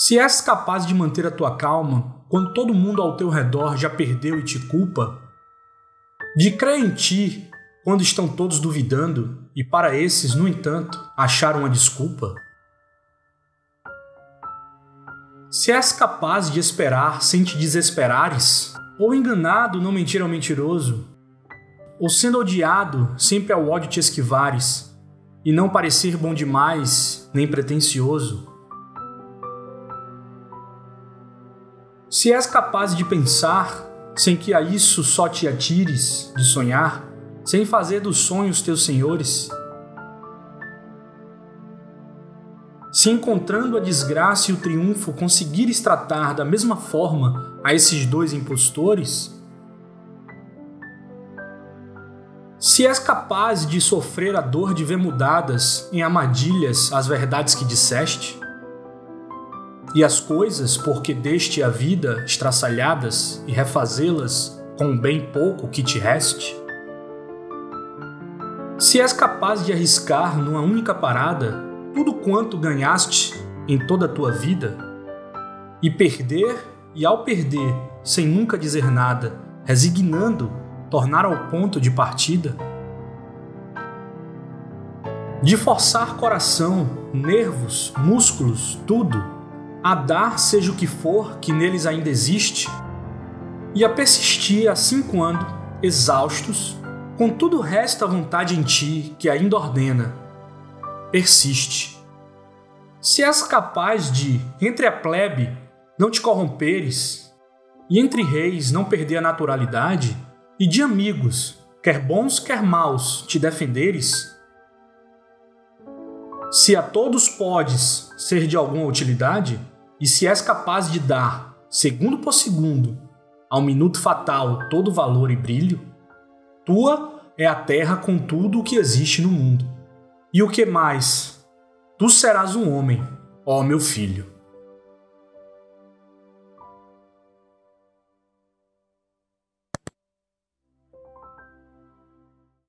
Se és capaz de manter a tua calma quando todo mundo ao teu redor já perdeu e te culpa, de crer em ti quando estão todos duvidando e para esses, no entanto, acharam uma desculpa, se és capaz de esperar sem te desesperares, ou enganado não mentir ao mentiroso, ou sendo odiado sempre ao ódio te esquivares, e não parecer bom demais nem pretensioso, Se és capaz de pensar, sem que a isso só te atires, de sonhar, sem fazer dos sonhos teus senhores, se encontrando a desgraça e o triunfo conseguires tratar da mesma forma a esses dois impostores, se és capaz de sofrer a dor de ver mudadas em armadilhas as verdades que disseste, e as coisas, porque deste a vida, estraçalhadas e refazê-las com bem pouco que te reste? Se és capaz de arriscar numa única parada tudo quanto ganhaste em toda a tua vida, e perder, e ao perder, sem nunca dizer nada, resignando, tornar ao ponto de partida? De forçar coração, nervos, músculos, tudo, a dar seja o que for que neles ainda existe, e a persistir assim quando, exaustos, com tudo resta a vontade em ti que ainda ordena, persiste. Se és capaz de, entre a plebe, não te corromperes, e entre reis não perder a naturalidade, e de amigos, quer bons quer maus, te defenderes, se a todos podes ser de alguma utilidade, e se és capaz de dar, segundo por segundo, ao minuto fatal todo valor e brilho, tua é a terra com tudo o que existe no mundo. E o que mais? Tu serás um homem, ó meu filho.